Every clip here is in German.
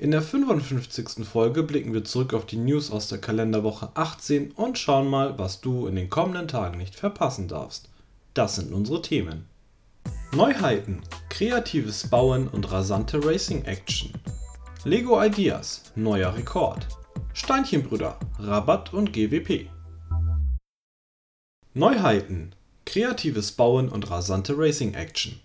In der 55. Folge blicken wir zurück auf die News aus der Kalenderwoche 18 und schauen mal, was du in den kommenden Tagen nicht verpassen darfst. Das sind unsere Themen. Neuheiten, kreatives Bauen und rasante Racing Action. Lego Ideas, neuer Rekord. Steinchenbrüder, Rabatt und GWP. Neuheiten, kreatives Bauen und rasante Racing Action.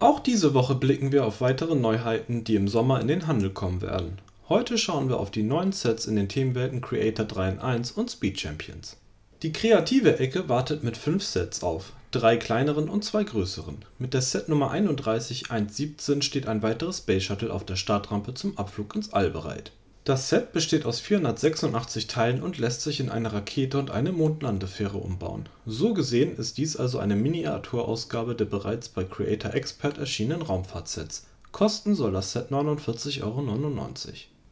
Auch diese Woche blicken wir auf weitere Neuheiten, die im Sommer in den Handel kommen werden. Heute schauen wir auf die neuen Sets in den Themenwelten Creator 3 in 1 und Speed Champions. Die kreative Ecke wartet mit 5 Sets auf, drei kleineren und zwei größeren. Mit der Set Nummer 31117 steht ein weiteres Space Shuttle auf der Startrampe zum Abflug ins All bereit das Set besteht aus 486 Teilen und lässt sich in eine Rakete und eine Mondlandefähre umbauen. So gesehen ist dies also eine Miniaturausgabe der bereits bei Creator Expert erschienenen Raumfahrtsets. Kosten soll das Set 49,99 Euro.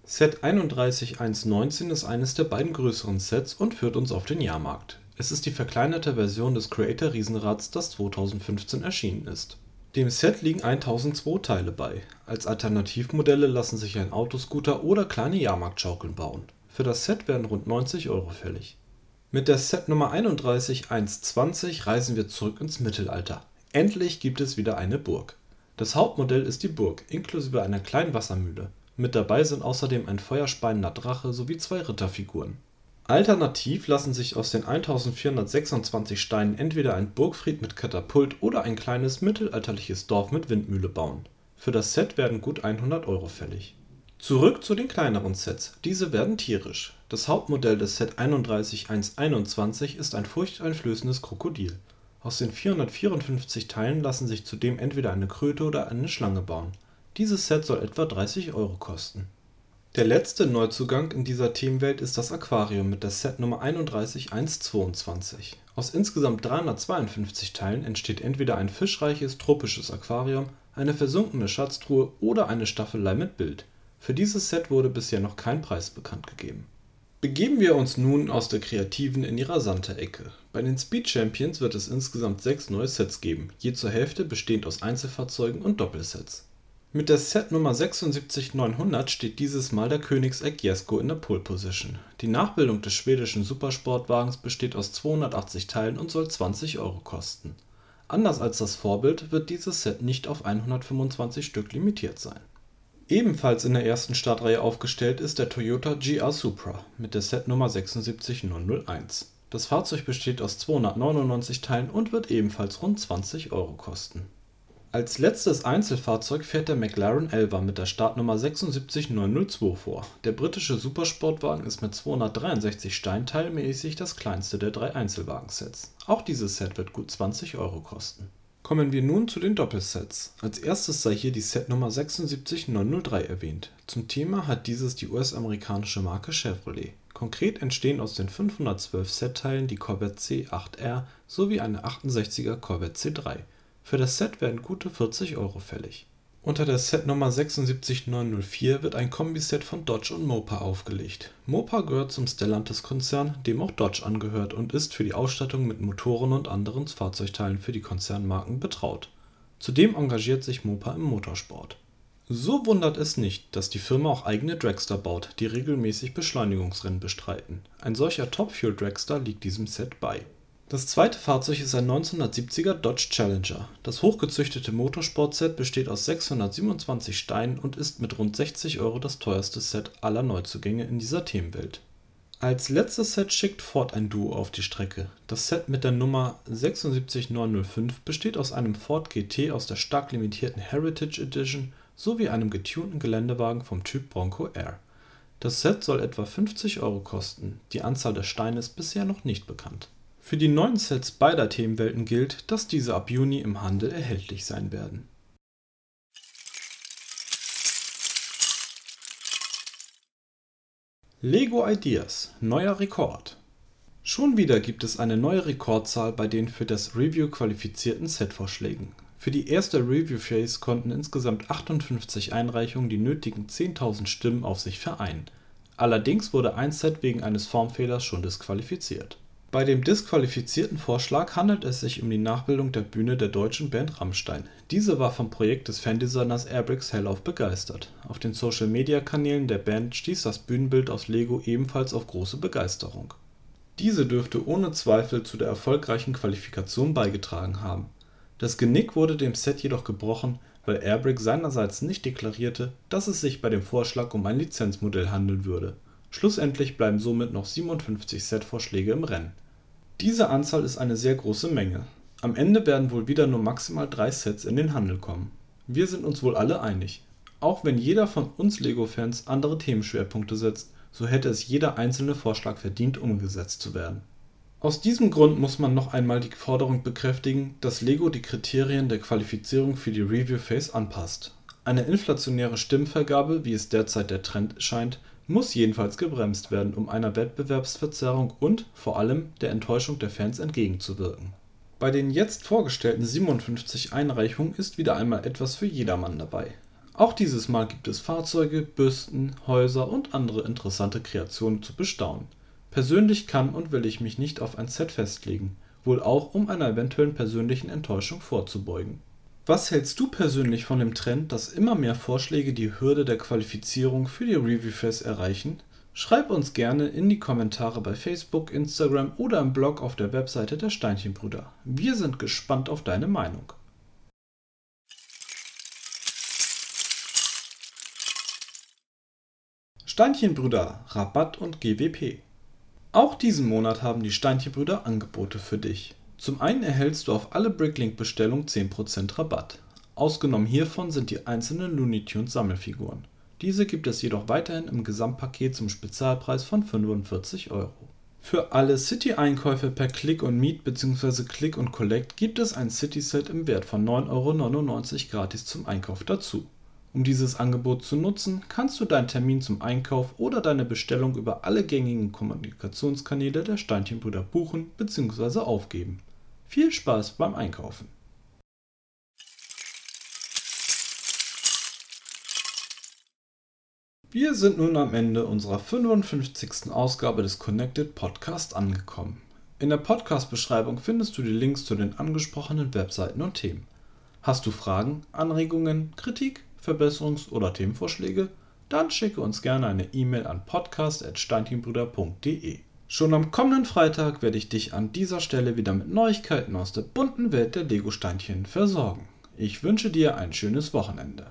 Set 31119 ist eines der beiden größeren Sets und führt uns auf den Jahrmarkt. Es ist die verkleinerte Version des Creator Riesenrads, das 2015 erschienen ist dem Set liegen 1002 Teile bei. Als Alternativmodelle lassen sich ein Autoscooter oder kleine Jahrmarktschaukeln bauen. Für das Set werden rund 90 Euro fällig. Mit der Setnummer 31120 reisen wir zurück ins Mittelalter. Endlich gibt es wieder eine Burg. Das Hauptmodell ist die Burg inklusive einer kleinen Wassermühle. Mit dabei sind außerdem ein feuerspeiender Drache sowie zwei Ritterfiguren Alternativ lassen sich aus den 1426 Steinen entweder ein Burgfried mit Katapult oder ein kleines mittelalterliches Dorf mit Windmühle bauen. Für das Set werden gut 100 Euro fällig. Zurück zu den kleineren Sets, diese werden tierisch. Das Hauptmodell des Set 31121 ist ein furchteinflößendes Krokodil. Aus den 454 Teilen lassen sich zudem entweder eine Kröte oder eine Schlange bauen. Dieses Set soll etwa 30 Euro kosten der letzte Neuzugang in dieser Themenwelt ist das Aquarium mit der Setnummer 31122. Aus insgesamt 352 Teilen entsteht entweder ein fischreiches tropisches Aquarium, eine versunkene Schatztruhe oder eine Staffelei mit Bild. Für dieses Set wurde bisher noch kein Preis bekannt gegeben. Begeben wir uns nun aus der kreativen in die rasante Ecke. Bei den Speed Champions wird es insgesamt sechs neue Sets geben, je zur Hälfte bestehend aus Einzelfahrzeugen und Doppelsets mit der Setnummer 76900 steht dieses Mal der Königseck Jesko in der Pole Position. Die Nachbildung des schwedischen Supersportwagens besteht aus 280 Teilen und soll 20 Euro kosten. Anders als das Vorbild wird dieses Set nicht auf 125 Stück limitiert sein. Ebenfalls in der ersten Startreihe aufgestellt ist der Toyota GR Supra mit der Setnummer 76001. Das Fahrzeug besteht aus 299 Teilen und wird ebenfalls rund 20 Euro kosten als letztes Einzelfahrzeug fährt der McLaren Elva mit der Startnummer 76902 vor. Der britische Supersportwagen ist mit 263 Steinen teilmäßig das kleinste der drei Einzelwagensets. Auch dieses Set wird gut 20 Euro kosten. Kommen wir nun zu den Doppelsets. Als erstes sei hier die Setnummer 76903 erwähnt. Zum Thema hat dieses die US-amerikanische Marke Chevrolet. Konkret entstehen aus den 512 Setteilen die Corvette C8R sowie eine 68er Corvette C3 für das Set werden gute 40 Euro fällig. Unter der Setnummer 76904 wird ein Kombiset von Dodge und Mopa aufgelegt. Mopa gehört zum Stellantis-Konzern, dem auch Dodge angehört und ist für die Ausstattung mit Motoren und anderen Fahrzeugteilen für die Konzernmarken betraut. Zudem engagiert sich Mopa im Motorsport. So wundert es nicht, dass die Firma auch eigene Dragster baut, die regelmäßig Beschleunigungsrennen bestreiten. Ein solcher Top Fuel Dragster liegt diesem Set bei das zweite Fahrzeug ist ein 1970er Dodge Challenger. Das hochgezüchtete Motorsport-Set besteht aus 627 Steinen und ist mit rund 60 Euro das teuerste Set aller Neuzugänge in dieser Themenwelt. Als letztes Set schickt Ford ein Duo auf die Strecke. Das Set mit der Nummer 76905 besteht aus einem Ford GT aus der stark limitierten Heritage Edition sowie einem getunten Geländewagen vom Typ Bronco Air. Das Set soll etwa 50 Euro kosten, die Anzahl der Steine ist bisher noch nicht bekannt für die neuen Sets beider Themenwelten gilt, dass diese ab Juni im Handel erhältlich sein werden. Lego Ideas, neuer Rekord. Schon wieder gibt es eine neue Rekordzahl bei den für das Review qualifizierten Set-Vorschlägen. Für die erste Review-Phase konnten insgesamt 58 Einreichungen die nötigen 10.000 Stimmen auf sich vereinen. Allerdings wurde ein Set wegen eines Formfehlers schon disqualifiziert. Bei dem disqualifizierten Vorschlag handelt es sich um die Nachbildung der Bühne der deutschen Band Rammstein. Diese war vom Projekt des Fandesigners Airbricks hellauf begeistert. Auf den Social-Media-Kanälen der Band stieß das Bühnenbild aus Lego ebenfalls auf große Begeisterung. Diese dürfte ohne Zweifel zu der erfolgreichen Qualifikation beigetragen haben das Genick wurde dem Set jedoch gebrochen, weil Airbrick seinerseits nicht deklarierte, dass es sich bei dem Vorschlag um ein Lizenzmodell handeln würde. Schlussendlich bleiben somit noch 57 Set-Vorschläge im Rennen. Diese Anzahl ist eine sehr große Menge. Am Ende werden wohl wieder nur maximal drei Sets in den Handel kommen. Wir sind uns wohl alle einig. Auch wenn jeder von uns Lego-Fans andere Themenschwerpunkte setzt, so hätte es jeder einzelne Vorschlag verdient, umgesetzt zu werden aus diesem Grund muss man noch einmal die Forderung bekräftigen, dass Lego die Kriterien der Qualifizierung für die Review Phase anpasst. Eine inflationäre Stimmvergabe, wie es derzeit der Trend scheint, muss jedenfalls gebremst werden, um einer Wettbewerbsverzerrung und vor allem der Enttäuschung der Fans entgegenzuwirken. Bei den jetzt vorgestellten 57 Einreichungen ist wieder einmal etwas für jedermann dabei. Auch dieses Mal gibt es Fahrzeuge, Büsten, Häuser und andere interessante Kreationen zu bestaunen Persönlich kann und will ich mich nicht auf ein Set festlegen, wohl auch um einer eventuellen persönlichen Enttäuschung vorzubeugen. Was hältst du persönlich von dem Trend, dass immer mehr Vorschläge die Hürde der Qualifizierung für die Reviewfest erreichen? Schreib uns gerne in die Kommentare bei Facebook, Instagram oder im Blog auf der Webseite der Steinchenbrüder. Wir sind gespannt auf deine Meinung. Steinchenbrüder Rabatt und GWP auch diesen Monat haben die Steinchenbrüder Angebote für dich. Zum einen erhältst du auf alle Bricklink-Bestellungen 10% Rabatt. Ausgenommen hiervon sind die einzelnen Looney Tunes Sammelfiguren. Diese gibt es jedoch weiterhin im Gesamtpaket zum Spezialpreis von 45 Euro. Für alle City-Einkäufe per Click und Meet bzw. Click und Collect gibt es ein City-Set im Wert von 9,99 Euro gratis zum Einkauf dazu um dieses Angebot zu nutzen, kannst du deinen Termin zum Einkauf oder deine Bestellung über alle gängigen Kommunikationskanäle der Steinchenbrüder buchen bzw. aufgeben. Viel Spaß beim Einkaufen! Wir sind nun am Ende unserer 55. Ausgabe des Connected Podcast angekommen. In der Podcast-Beschreibung findest du die Links zu den angesprochenen Webseiten und Themen. Hast du Fragen, Anregungen, Kritik? Verbesserungs- oder Themenvorschläge? Dann schicke uns gerne eine E-Mail an podcast.steinchenbrüder.de. Schon am kommenden Freitag werde ich dich an dieser Stelle wieder mit Neuigkeiten aus der bunten Welt der Lego-Steinchen versorgen. Ich wünsche dir ein schönes Wochenende.